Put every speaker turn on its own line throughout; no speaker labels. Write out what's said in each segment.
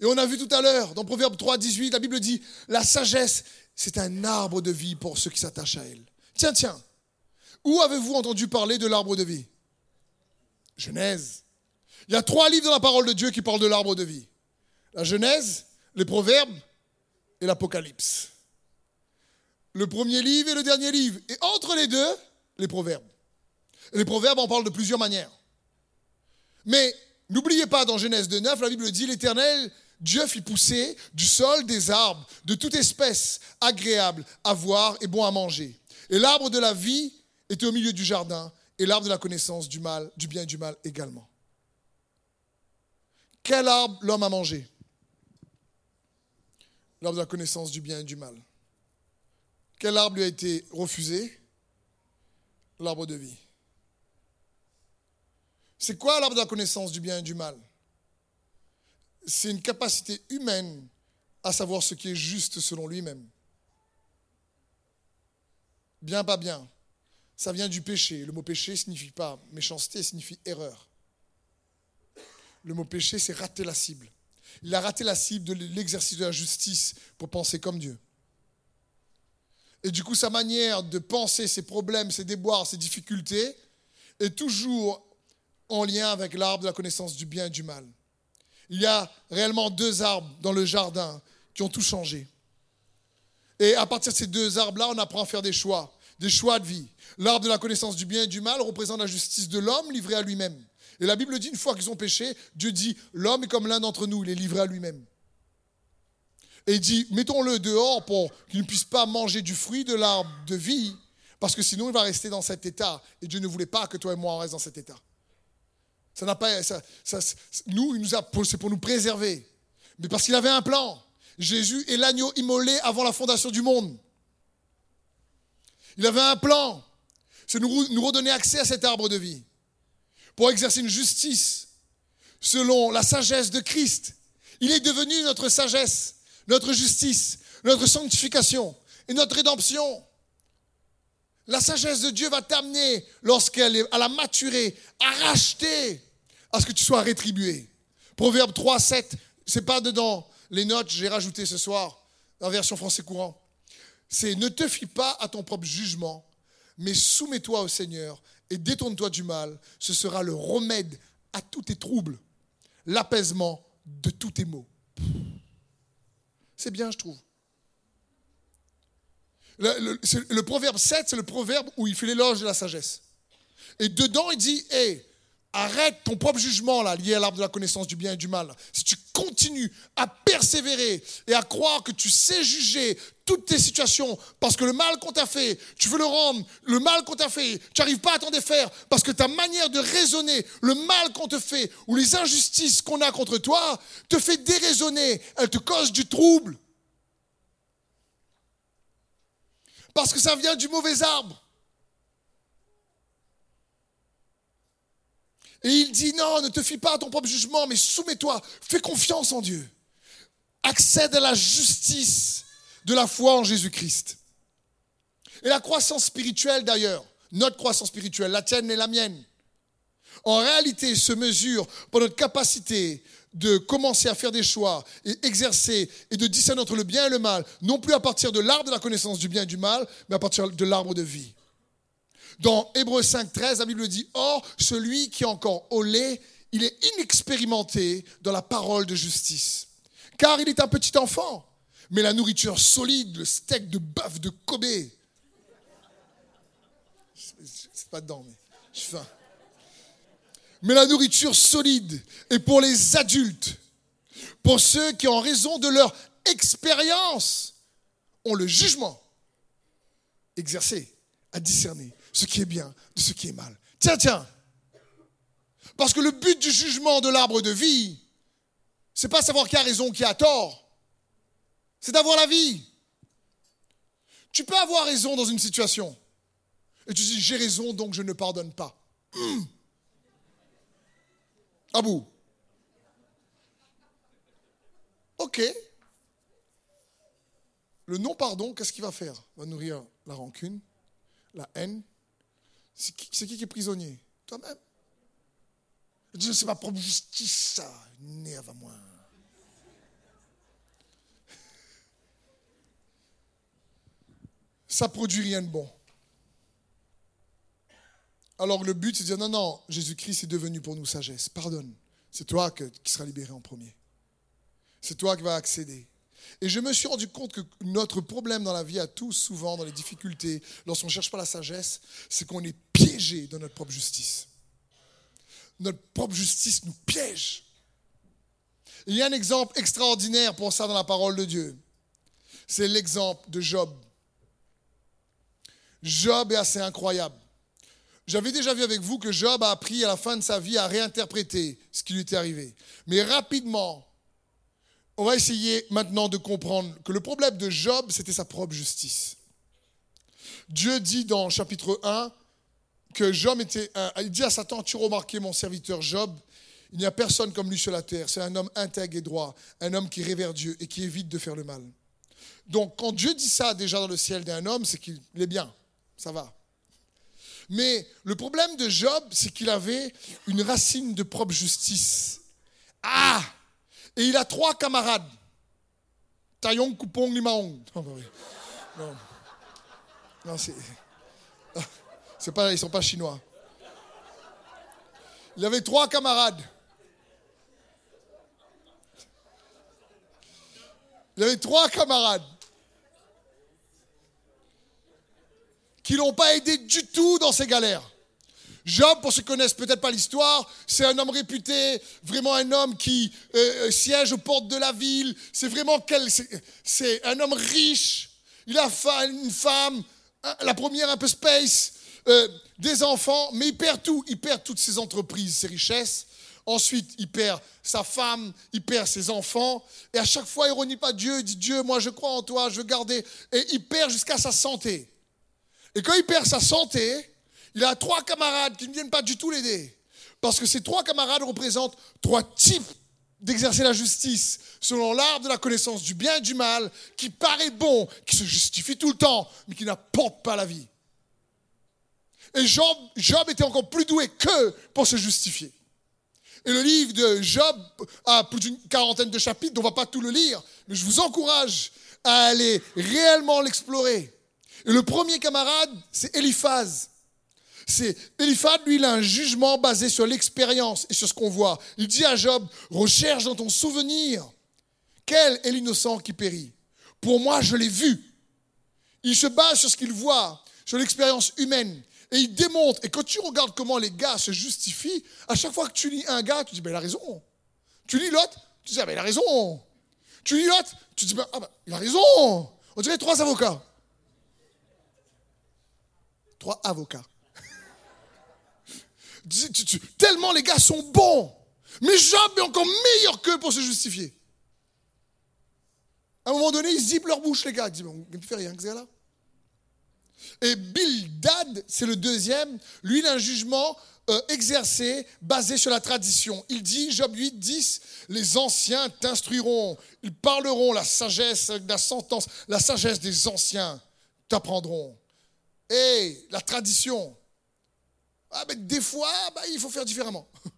Et on a vu tout à l'heure, dans Proverbe 3, 18, la Bible dit, la sagesse, c'est un arbre de vie pour ceux qui s'attachent à elle. Tiens, tiens, où avez-vous entendu parler de l'arbre de vie? Genèse. Il y a trois livres dans la parole de Dieu qui parlent de l'arbre de vie. La Genèse, les Proverbes et l'Apocalypse. Le premier livre et le dernier livre. Et entre les deux, les Proverbes. les Proverbes en parlent de plusieurs manières. Mais n'oubliez pas, dans Genèse 2.9, la Bible dit, l'Éternel, Dieu fit pousser du sol des arbres de toute espèce, agréables à voir et bons à manger. Et l'arbre de la vie était au milieu du jardin, et l'arbre de la connaissance du mal, du bien et du mal également. Quel arbre l'homme a mangé? L'arbre de la connaissance du bien et du mal. Quel arbre lui a été refusé? L'arbre de vie. C'est quoi l'arbre de la connaissance du bien et du mal? C'est une capacité humaine à savoir ce qui est juste selon lui-même. Bien, pas bien. Ça vient du péché. Le mot péché signifie pas méchanceté, signifie erreur. Le mot péché, c'est rater la cible. Il a raté la cible de l'exercice de la justice pour penser comme Dieu. Et du coup, sa manière de penser ses problèmes, ses déboires, ses difficultés est toujours en lien avec l'arbre de la connaissance du bien et du mal. Il y a réellement deux arbres dans le jardin qui ont tout changé. Et à partir de ces deux arbres-là, on apprend à faire des choix, des choix de vie. L'arbre de la connaissance du bien et du mal représente la justice de l'homme livré à lui-même. Et la Bible dit, une fois qu'ils ont péché, Dieu dit, l'homme est comme l'un d'entre nous, il est livré à lui-même. Et il dit, mettons-le dehors pour qu'il ne puisse pas manger du fruit de l'arbre de vie, parce que sinon il va rester dans cet état. Et Dieu ne voulait pas que toi et moi on reste dans cet état. Ça n'a pas, ça, nous, il nous a, c'est pour nous préserver. Mais parce qu'il avait un plan. Jésus est l'agneau immolé avant la fondation du monde. Il avait un plan. C'est nous, nous redonner accès à cet arbre de vie. Pour exercer une justice selon la sagesse de Christ. Il est devenu notre sagesse, notre justice, notre sanctification et notre rédemption. La sagesse de Dieu va t'amener, lorsqu'elle est à la maturer, à racheter, à ce que tu sois rétribué. Proverbe 3, 7, c'est pas dedans les notes, j'ai rajouté ce soir, en version français courant. C'est ne te fie pas à ton propre jugement, mais soumets-toi au Seigneur et détourne-toi du mal. Ce sera le remède à tous tes troubles, l'apaisement de tous tes maux. C'est bien, je trouve. Le, proverbe 7, c'est le proverbe où il fait l'éloge de la sagesse. Et dedans, il dit, hé, arrête ton propre jugement là, lié à l'arbre de la connaissance du bien et du mal. Si tu continues à persévérer et à croire que tu sais juger toutes tes situations parce que le mal qu'on t'a fait, tu veux le rendre, le mal qu'on t'a fait, tu n'arrives pas à t'en défaire parce que ta manière de raisonner, le mal qu'on te fait ou les injustices qu'on a contre toi te fait déraisonner, elle te cause du trouble. Parce que ça vient du mauvais arbre. Et il dit non, ne te fie pas à ton propre jugement, mais soumets-toi, fais confiance en Dieu. Accède à la justice de la foi en Jésus-Christ. Et la croissance spirituelle d'ailleurs, notre croissance spirituelle, la tienne et la mienne, en réalité se mesure par notre capacité de commencer à faire des choix et exercer et de discerner entre le bien et le mal, non plus à partir de l'arbre de la connaissance du bien et du mal, mais à partir de l'arbre de vie. Dans Hébreu 5, 13, la Bible dit Or, celui qui est encore au lait, il est inexpérimenté dans la parole de justice. Car il est un petit enfant. Mais la nourriture solide, le steak de bœuf de Kobe, c'est pas dedans, mais je faim. Mais la nourriture solide est pour les adultes, pour ceux qui, en raison de leur expérience, ont le jugement exercé à discerner ce qui est bien de ce qui est mal. Tiens, tiens. Parce que le but du jugement de l'arbre de vie, c'est pas savoir qui a raison, qui a tort. C'est d'avoir la vie. Tu peux avoir raison dans une situation. Et tu dis, j'ai raison, donc je ne pardonne pas. Hum. Ah bout. Ok. Le non-pardon, qu'est-ce qu'il va faire? Va nourrir la rancune, la haine, c'est qui, qui est prisonnier? Toi-même. Dieu, c'est ma propre justice, ça. Nerve à moi. Ça produit rien de bon. Alors le but, c'est de dire non, non, Jésus-Christ est devenu pour nous sagesse. Pardonne. C'est toi qui seras libéré en premier. C'est toi qui vas accéder. Et je me suis rendu compte que notre problème dans la vie à tous, souvent dans les difficultés, lorsqu'on ne cherche pas la sagesse, c'est qu'on est piégé dans notre propre justice. Notre propre justice nous piège. Il y a un exemple extraordinaire pour ça dans la parole de Dieu. C'est l'exemple de Job. Job est assez incroyable. J'avais déjà vu avec vous que Job a appris à la fin de sa vie à réinterpréter ce qui lui était arrivé. Mais rapidement, on va essayer maintenant de comprendre que le problème de Job, c'était sa propre justice. Dieu dit dans chapitre 1 que Job était... il dit à Satan, tu remarqué mon serviteur Job, il n'y a personne comme lui sur la terre. C'est un homme intègre et droit, un homme qui révère Dieu et qui évite de faire le mal. Donc quand Dieu dit ça déjà dans le ciel d'un homme, c'est qu'il est bien, ça va. Mais le problème de Job, c'est qu'il avait une racine de propre justice. Ah Et il a trois camarades. Taillon, Coupon, Limaong. Non, non. non c'est. C'est pas, ils ne sont pas chinois. Il avait trois camarades. Il avait trois camarades. qui l'ont pas aidé du tout dans ses galères. Job, pour ceux qui connaissent peut-être pas l'histoire, c'est un homme réputé, vraiment un homme qui euh, euh, siège aux portes de la ville. C'est vraiment quel, c'est un homme riche. Il a une femme, la première un peu space, euh, des enfants, mais il perd tout. Il perd toutes ses entreprises, ses richesses. Ensuite, il perd sa femme, il perd ses enfants. Et à chaque fois, il renie pas Dieu. Il dit Dieu, moi je crois en toi, je veux garder. Et il perd jusqu'à sa santé. Et quand il perd sa santé, il a trois camarades qui ne viennent pas du tout l'aider. Parce que ces trois camarades représentent trois types d'exercer la justice selon l'art de la connaissance du bien et du mal, qui paraît bon, qui se justifie tout le temps, mais qui n'apporte pas la vie. Et Job, était encore plus doué que pour se justifier. Et le livre de Job a plus d'une quarantaine de chapitres, on ne va pas tout le lire, mais je vous encourage à aller réellement l'explorer. Et le premier camarade, c'est Eliphaz. C'est Eliphaz, lui, il a un jugement basé sur l'expérience et sur ce qu'on voit. Il dit à Job, recherche dans ton souvenir. Quel est l'innocent qui périt Pour moi, je l'ai vu. Il se base sur ce qu'il voit, sur l'expérience humaine. Et il démontre. Et quand tu regardes comment les gars se justifient, à chaque fois que tu lis un gars, tu dis, ben, il a raison. Tu lis l'autre, tu dis, ah, ben, il a raison. Tu lis l'autre, tu dis, ben, ah, ben, il a raison. On dirait trois avocats. Trois avocats. Tellement les gars sont bons. Mais Job est encore meilleur qu'eux pour se justifier. À un moment donné, ils zippent leur bouche, les gars. Ils disent, on ne fait rien, que là. Et Bildad, c'est le deuxième. Lui, il a un jugement euh, exercé, basé sur la tradition. Il dit, Job 8, 10, les anciens t'instruiront. Ils parleront la sagesse, la sentence, la sagesse des anciens t'apprendront. Et la tradition. Ah, mais des fois, bah, il faut faire différemment.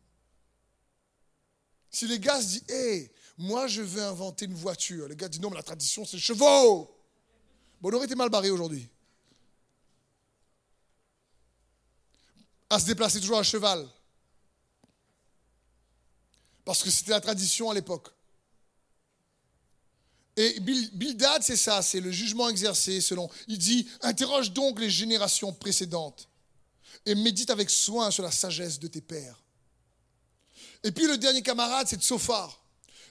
Si les gars se disent, hé, moi je veux inventer une voiture, les gars disent, non, mais la tradition, c'est chevaux. Bon, on aurait été mal barré aujourd'hui. À se déplacer toujours à cheval. Parce que c'était la tradition à l'époque. Et Bildad, c'est ça, c'est le jugement exercé selon. Il dit Interroge donc les générations précédentes et médite avec soin sur la sagesse de tes pères. Et puis le dernier camarade, c'est Tsophar.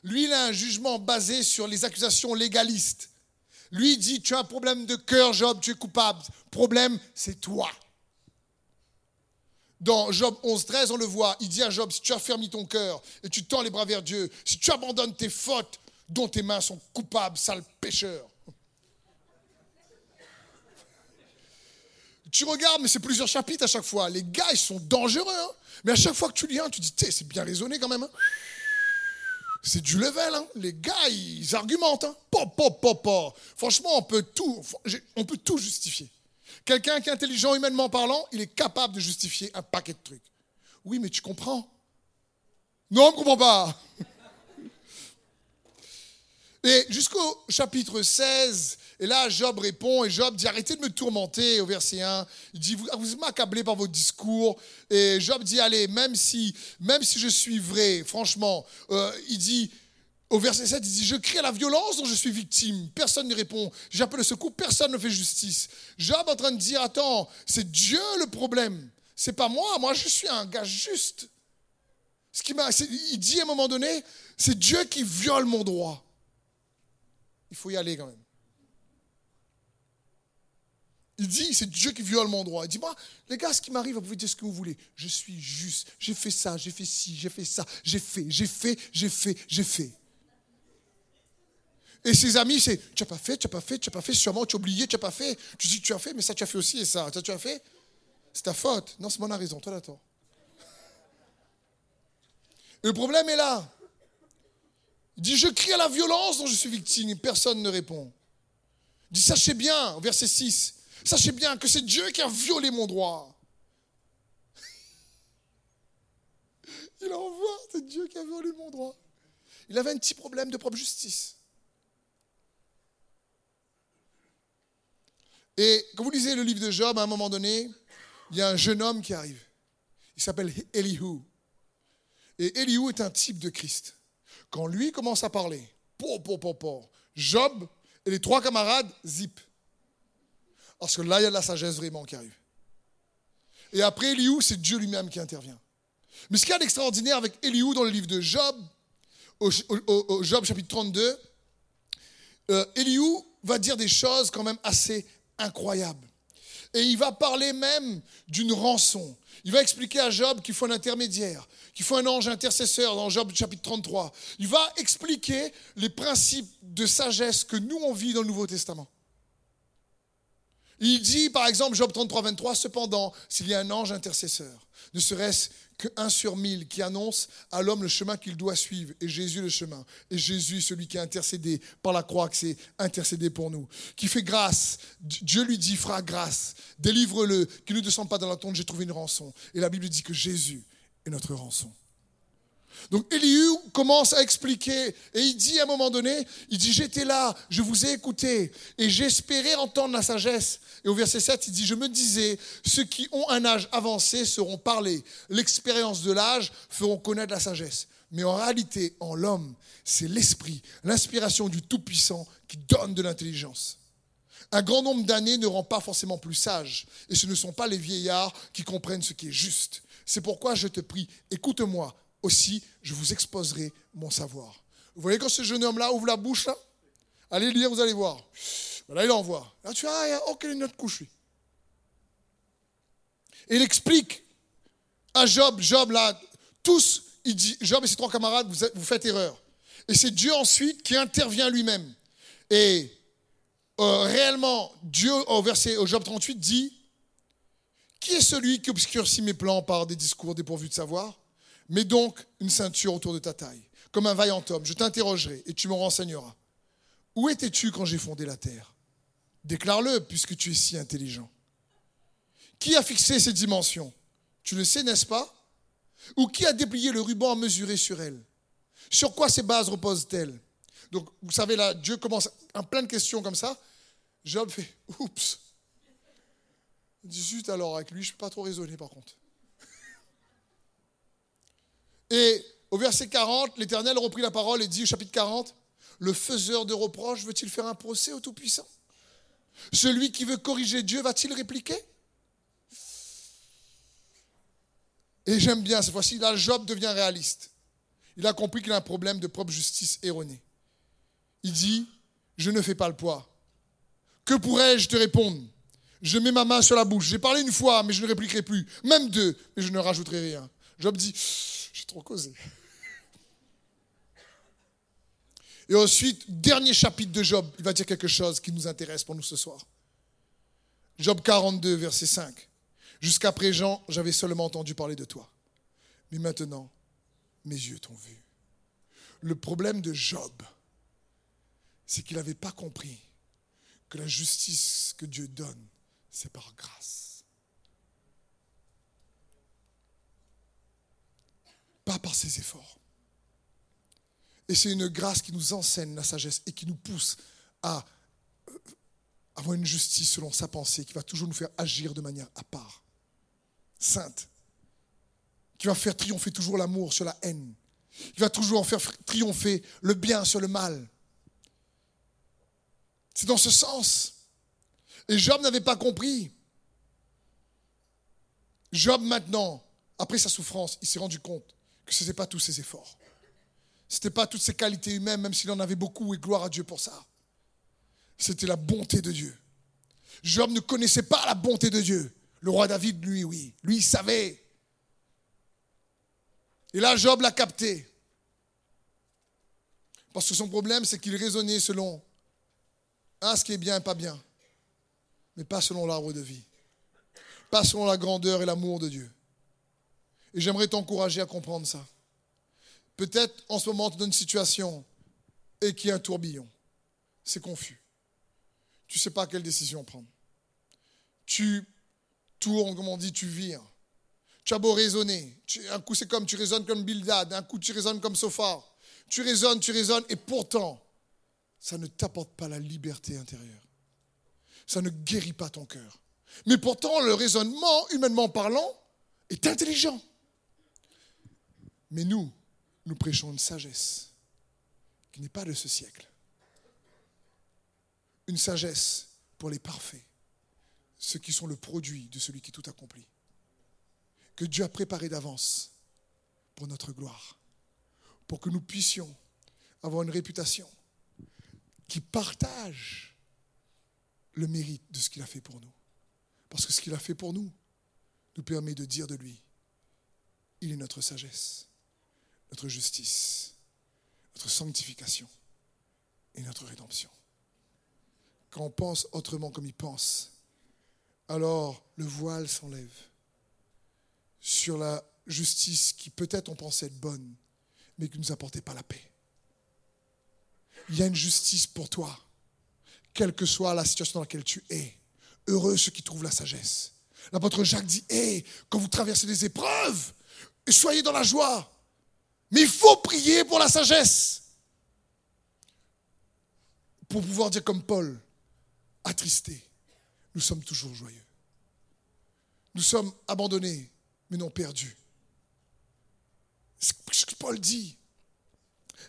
Lui, il a un jugement basé sur les accusations légalistes. Lui, il dit Tu as un problème de cœur, Job, tu es coupable. Problème, c'est toi. Dans Job 11, 13, on le voit. Il dit à Job Si tu as fermé ton cœur et tu tends les bras vers Dieu, si tu abandonnes tes fautes, dont tes mains sont coupables, sale pécheur. Tu regardes, mais c'est plusieurs chapitres à chaque fois. Les gars, ils sont dangereux. Hein. mais à chaque fois que tu lis un, tu dis, c'est bien raisonné quand même. Hein. c'est du level. Hein. Les gars, ils argumentent. Pop, pop, pop, pop. Franchement, on peut tout, on peut tout justifier. Quelqu'un qui est intelligent humainement parlant, il est capable de justifier un paquet de trucs. Oui, mais tu comprends Non, on ne comprend pas. Et jusqu'au chapitre 16, Et là, Job répond, et Job dit, arrêtez de me tourmenter, au verset 1. Il dit, vous, vous m'accablez par vos discours. Et Job dit, allez, même si, même si je suis vrai, franchement, euh, il dit, au verset 7, il dit, je crie à la violence dont je suis victime. Personne ne répond. J'appelle le secours, personne ne fait justice. Job en train de dire, attends, c'est Dieu le problème. C'est pas moi, moi je suis un gars juste. Ce qui il dit à un moment donné, c'est Dieu qui viole mon droit. Il faut y aller quand même. Il dit, c'est Dieu qui viole mon droit. Il dit, moi, les gars, ce qui m'arrive, vous pouvez dire ce que vous voulez. Je suis juste. J'ai fait ça, j'ai fait ci, j'ai fait ça, j'ai fait, j'ai fait, j'ai fait, j'ai fait. Et ses amis, c'est, tu n'as pas fait, tu n'as pas fait, tu n'as pas fait, sûrement tu as oublié, tu n'as pas fait. Tu dis, tu as fait, mais ça, tu as fait aussi, et ça, ça tu as fait. C'est ta faute. Non, c'est moi, on a raison, toi, là, toi. Le problème est là. Il dit, je crie à la violence dont je suis victime, personne ne répond. Il dit, sachez bien, verset 6, Sachez bien que c'est Dieu qui a violé mon droit. Il envoie, c'est Dieu qui a violé mon droit. Il avait un petit problème de propre justice. Et quand vous lisez le livre de Job, à un moment donné, il y a un jeune homme qui arrive. Il s'appelle Elihu. Et Elihu est un type de Christ. Quand lui commence à parler, Job et les trois camarades zip. Parce que là, il y a de la sagesse vraiment qui arrive. Et après Elihu, c'est Dieu lui-même qui intervient. Mais ce qu'il y a d'extraordinaire avec Elihu dans le livre de Job, au, Job chapitre 32, euh, Elihu va dire des choses quand même assez incroyables. Et il va parler même d'une rançon. Il va expliquer à Job qu'il faut un intermédiaire, qu'il faut un ange intercesseur dans Job chapitre 33. Il va expliquer les principes de sagesse que nous on vit dans le Nouveau Testament. Il dit, par exemple, Job 33, 23, cependant, s'il y a un ange intercesseur, ne serait-ce qu'un sur mille qui annonce à l'homme le chemin qu'il doit suivre, et Jésus le chemin, et Jésus celui qui a intercédé par la croix, qui s'est intercédé pour nous, qui fait grâce, Dieu lui dit, fera grâce, délivre-le, qu'il ne descende pas dans la tombe, j'ai trouvé une rançon. Et la Bible dit que Jésus est notre rançon. Donc Elihu commence à expliquer et il dit à un moment donné, il dit j'étais là, je vous ai écouté et j'espérais entendre la sagesse. Et au verset 7, il dit je me disais, ceux qui ont un âge avancé seront parlés, l'expérience de l'âge feront connaître la sagesse. Mais en réalité, en l'homme, c'est l'esprit, l'inspiration du Tout-Puissant qui donne de l'intelligence. Un grand nombre d'années ne rend pas forcément plus sage, et ce ne sont pas les vieillards qui comprennent ce qui est juste. C'est pourquoi je te prie, écoute-moi, aussi je vous exposerai mon savoir. Vous voyez quand ce jeune homme-là ouvre la bouche, là? Allez lire, vous allez voir. Là, il envoie. Là, tu as, oh, quelle est notre couche, lui Et il explique à Job, Job, là, tous, il dit, Job et ses trois camarades, vous, vous faites erreur. Et c'est Dieu ensuite qui intervient lui-même. Et euh, réellement, Dieu, au verset, au Job 38, dit, qui est celui qui obscurcit mes plans par des discours dépourvus de savoir? Mets donc une ceinture autour de ta taille, comme un vaillant homme. Je t'interrogerai et tu me renseigneras. Où étais-tu quand j'ai fondé la terre? Déclare-le, puisque tu es si intelligent. Qui a fixé ces dimensions? Tu le sais, n'est-ce pas? Ou qui a déplié le ruban à mesurer sur elle? Sur quoi ces bases reposent-elles? Donc, vous savez, là, Dieu commence en plein de questions comme ça. Job fait Oups. Zut, alors, avec lui, je ne pas trop raisonner, par contre. Et au verset 40, l'Éternel reprit la parole et dit au chapitre 40, le faiseur de reproches veut-il faire un procès au Tout-Puissant? Celui qui veut corriger Dieu va-t-il répliquer? Et j'aime bien, cette fois-ci, là, Job devient réaliste. Il a compris qu'il a un problème de propre justice erronée. Il dit, je ne fais pas le poids. Que pourrais-je te répondre? Je mets ma main sur la bouche. J'ai parlé une fois, mais je ne répliquerai plus. Même deux, mais je ne rajouterai rien. Job dit, trop causé. Et ensuite, dernier chapitre de Job, il va dire quelque chose qui nous intéresse pour nous ce soir. Job 42, verset 5. Jusqu'à présent, j'avais seulement entendu parler de toi. Mais maintenant, mes yeux t'ont vu. Le problème de Job, c'est qu'il n'avait pas compris que la justice que Dieu donne, c'est par grâce. Pas par ses efforts. Et c'est une grâce qui nous enseigne la sagesse et qui nous pousse à, avoir une justice selon sa pensée qui va toujours nous faire agir de manière à part, sainte, qui va faire triompher toujours l'amour sur la haine, qui va toujours faire triompher le bien sur le mal. C'est dans ce sens. Et Job n'avait pas compris. Job maintenant, après sa souffrance, il s'est rendu compte que ce n'était pas tous ses efforts. Ce n'était pas toutes ses qualités humaines, même s'il en avait beaucoup, et gloire à Dieu pour ça. C'était la bonté de Dieu. Job ne connaissait pas la bonté de Dieu. Le roi David, lui, oui. Lui, il savait. Et là, Job l'a capté. Parce que son problème, c'est qu'il raisonnait selon hein, ce qui est bien et pas bien. Mais pas selon l'arbre de vie. Pas selon la grandeur et l'amour de Dieu. Et j'aimerais t'encourager à comprendre ça. Peut-être en ce moment, tu es dans une situation et qu'il y a un tourbillon. C'est confus. Tu ne sais pas quelle décision prendre. Tu tournes, comme on dit, tu vires. Tu as beau raisonner. un coup, c'est comme tu raisonnes comme Bildad. Un coup, tu raisonnes comme Sophar. Tu raisonnes, tu raisonnes. Et pourtant, ça ne t'apporte pas la liberté intérieure. Ça ne guérit pas ton cœur. Mais pourtant, le raisonnement, humainement parlant, est intelligent. Mais nous, nous prêchons une sagesse qui n'est pas de ce siècle. Une sagesse pour les parfaits, ceux qui sont le produit de celui qui tout accomplit. Que Dieu a préparé d'avance pour notre gloire, pour que nous puissions avoir une réputation qui partage le mérite de ce qu'il a fait pour nous. Parce que ce qu'il a fait pour nous nous permet de dire de lui, il est notre sagesse notre justice, notre sanctification et notre rédemption. Quand on pense autrement comme il pense, alors le voile s'enlève sur la justice qui peut-être on pensait être bonne, mais qui ne nous apportait pas la paix. Il y a une justice pour toi, quelle que soit la situation dans laquelle tu es. Heureux ceux qui trouvent la sagesse. L'apôtre Jacques dit, hé, quand vous traversez des épreuves, soyez dans la joie. Mais il faut prier pour la sagesse. Pour pouvoir dire comme Paul, attristé, nous sommes toujours joyeux. Nous sommes abandonnés, mais non perdus. Ce que Paul dit,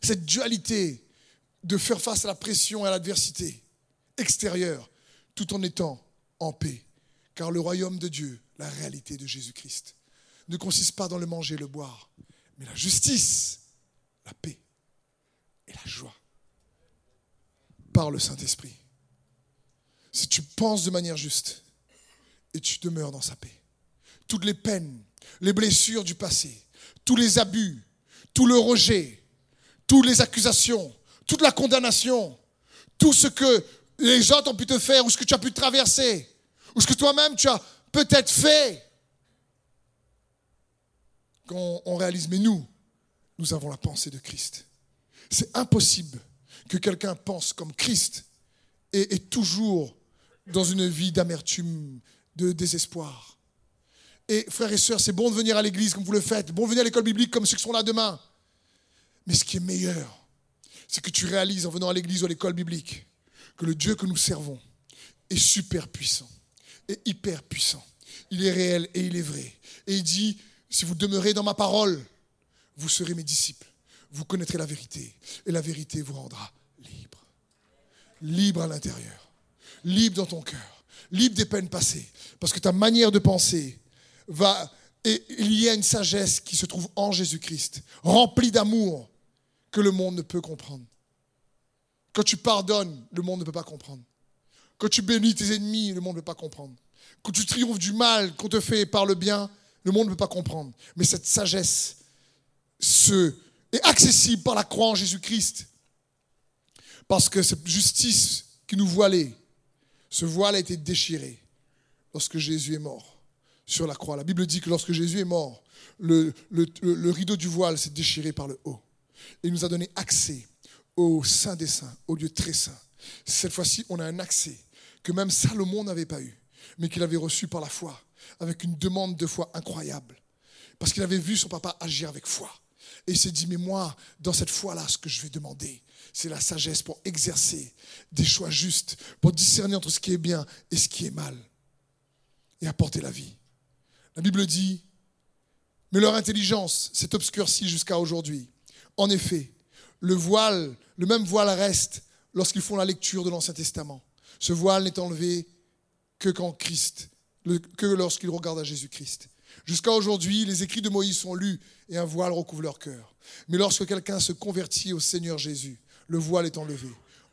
cette dualité de faire face à la pression et à l'adversité extérieure, tout en étant en paix. Car le royaume de Dieu, la réalité de Jésus-Christ, ne consiste pas dans le manger et le boire, mais la justice, la paix et la joie par le Saint-Esprit. Si tu penses de manière juste et tu demeures dans sa paix, toutes les peines, les blessures du passé, tous les abus, tout le rejet, toutes les accusations, toute la condamnation, tout ce que les autres ont pu te faire ou ce que tu as pu traverser, ou ce que toi-même tu as peut-être fait, quand on réalise, mais nous, nous avons la pensée de Christ. C'est impossible que quelqu'un pense comme Christ et est toujours dans une vie d'amertume, de désespoir. Et frères et sœurs, c'est bon de venir à l'église comme vous le faites, bon de venir à l'école biblique comme ceux qui sont là demain. Mais ce qui est meilleur, c'est que tu réalises en venant à l'église ou à l'école biblique que le Dieu que nous servons est super puissant, et hyper puissant. Il est réel et il est vrai. Et il dit, si vous demeurez dans ma parole, vous serez mes disciples. Vous connaîtrez la vérité. Et la vérité vous rendra libre. Libre à l'intérieur. Libre dans ton cœur. Libre des peines passées. Parce que ta manière de penser va... Et il y a une sagesse qui se trouve en Jésus-Christ, remplie d'amour, que le monde ne peut comprendre. Quand tu pardonnes, le monde ne peut pas comprendre. Quand tu bénis tes ennemis, le monde ne peut pas comprendre. Quand tu triomphes du mal qu'on te fait par le bien, le monde ne peut pas comprendre. Mais cette sagesse est accessible par la croix en Jésus-Christ. Parce que cette justice qui nous voilait, ce voile a été déchiré lorsque Jésus est mort sur la croix. La Bible dit que lorsque Jésus est mort, le, le, rideau du voile s'est déchiré par le haut. Il nous a donné accès au Saint des Saints, au lieu très saint. Cette fois-ci, on a un accès que même Salomon n'avait pas eu, mais qu'il avait reçu par la foi avec une demande de foi incroyable. Parce qu'il avait vu son papa agir avec foi. Et il s'est dit, mais moi, dans cette foi-là, ce que je vais demander, c'est la sagesse pour exercer des choix justes, pour discerner entre ce qui est bien et ce qui est mal, et apporter la vie. La Bible dit, mais leur intelligence s'est obscurcie jusqu'à aujourd'hui. En effet, le voile, le même voile reste lorsqu'ils font la lecture de l'Ancien Testament. Ce voile n'est enlevé que quand Christ, que lorsqu'ils regardent à Jésus-Christ. Jusqu'à aujourd'hui, les écrits de Moïse sont lus et un voile recouvre leur cœur. Mais lorsque quelqu'un se convertit au Seigneur Jésus, le voile est enlevé.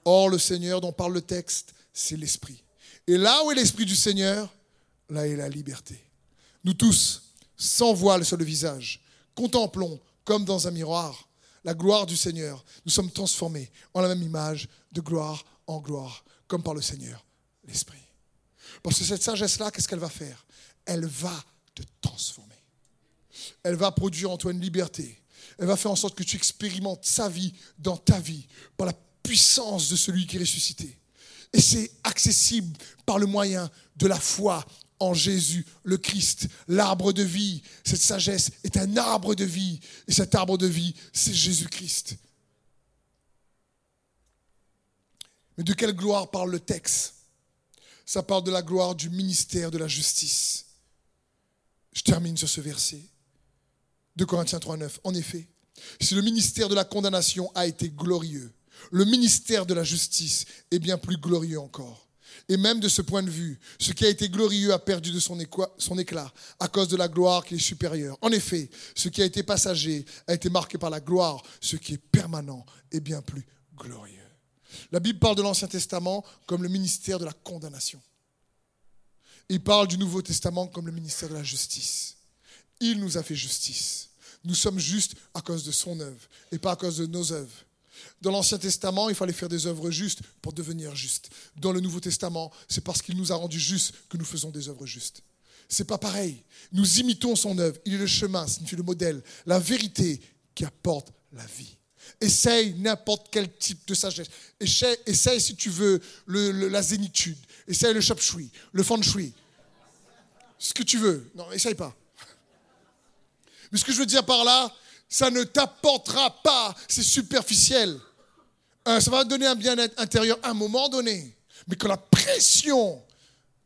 Or, le Seigneur dont parle le texte, c'est l'Esprit. Et là où est l'Esprit du Seigneur, là est la liberté. Nous tous, sans voile sur le visage, contemplons comme dans un miroir la gloire du Seigneur. Nous sommes transformés en la même image de gloire en gloire, comme par le Seigneur, l'Esprit. Parce que cette sagesse-là, qu'est-ce qu'elle va faire? Elle va te transformer. Elle va produire en toi une liberté. Elle va faire en sorte que tu expérimentes sa vie dans ta vie par la puissance de celui qui est ressuscité. Et c'est accessible par le moyen de la foi en Jésus, le Christ, l'arbre de vie. Cette sagesse est un arbre de vie. Et cet arbre de vie, c'est Jésus-Christ. Mais de quelle gloire parle le texte? Ça parle de la gloire du ministère de la justice. Je termine sur ce verset. De Corinthiens 3.9. En effet, si le ministère de la condamnation a été glorieux, le ministère de la justice est bien plus glorieux encore. Et même de ce point de vue, ce qui a été glorieux a perdu de son, éclat à cause de la gloire qui est supérieure. En effet, ce qui a été passager a été marqué par la gloire, ce qui est permanent est bien plus glorieux. La Bible parle de l'Ancien Testament comme le ministère de la condamnation. Il parle du Nouveau Testament comme le ministère de la justice. Il nous a fait justice. Nous sommes justes à cause de son œuvre et pas à cause de nos œuvres. Dans l'Ancien Testament, il fallait faire des œuvres justes pour devenir juste. Dans le Nouveau Testament, c'est parce qu'il nous a rendus justes que nous faisons des œuvres justes. C'est pas pareil. Nous imitons son œuvre. Il est le chemin, signifie le modèle, la vérité qui apporte la vie. Essaye n'importe quel type de sagesse. Essaye, si tu veux, la zénitude. Essaye le shui, le feng shui. Ce que tu veux. Non, essaye pas. Mais ce que je veux dire par là, ça ne t'apportera pas, c'est superficiel. Euh, ça va donner un bien-être intérieur à un moment donné. Mais quand la pression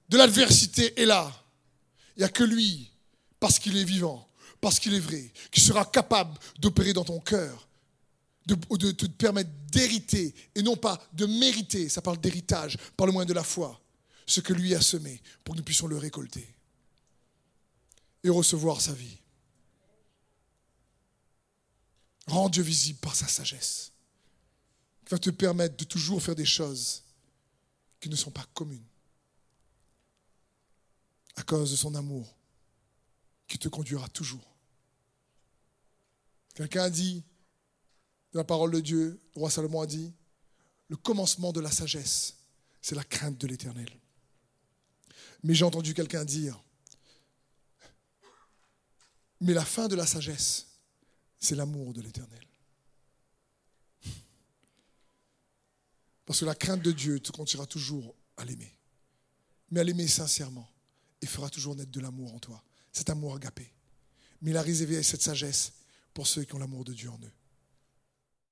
de l'adversité est là, il n'y a que lui, parce qu'il est vivant, parce qu'il est vrai, qui sera capable d'opérer dans ton cœur, de, te permettre d'hériter et non pas de mériter, ça parle d'héritage, par le moyen de la foi, ce que lui a semé pour que nous puissions le récolter et recevoir sa vie. Rends Dieu visible par sa sagesse, qui va te permettre de toujours faire des choses qui ne sont pas communes, à cause de son amour, qui te conduira toujours. Quelqu'un a dit, la parole de Dieu, le roi Salomon a dit, le commencement de la sagesse, c'est la crainte de l'éternel. Mais j'ai entendu quelqu'un dire, mais la fin de la sagesse, c'est l'amour de l'éternel. Parce que la crainte de Dieu te conduira toujours à l'aimer. Mais à l'aimer sincèrement. Et fera toujours naître de l'amour en toi. Cet amour agapé. Mais il a réservé cette sagesse pour ceux qui ont l'amour de Dieu en eux.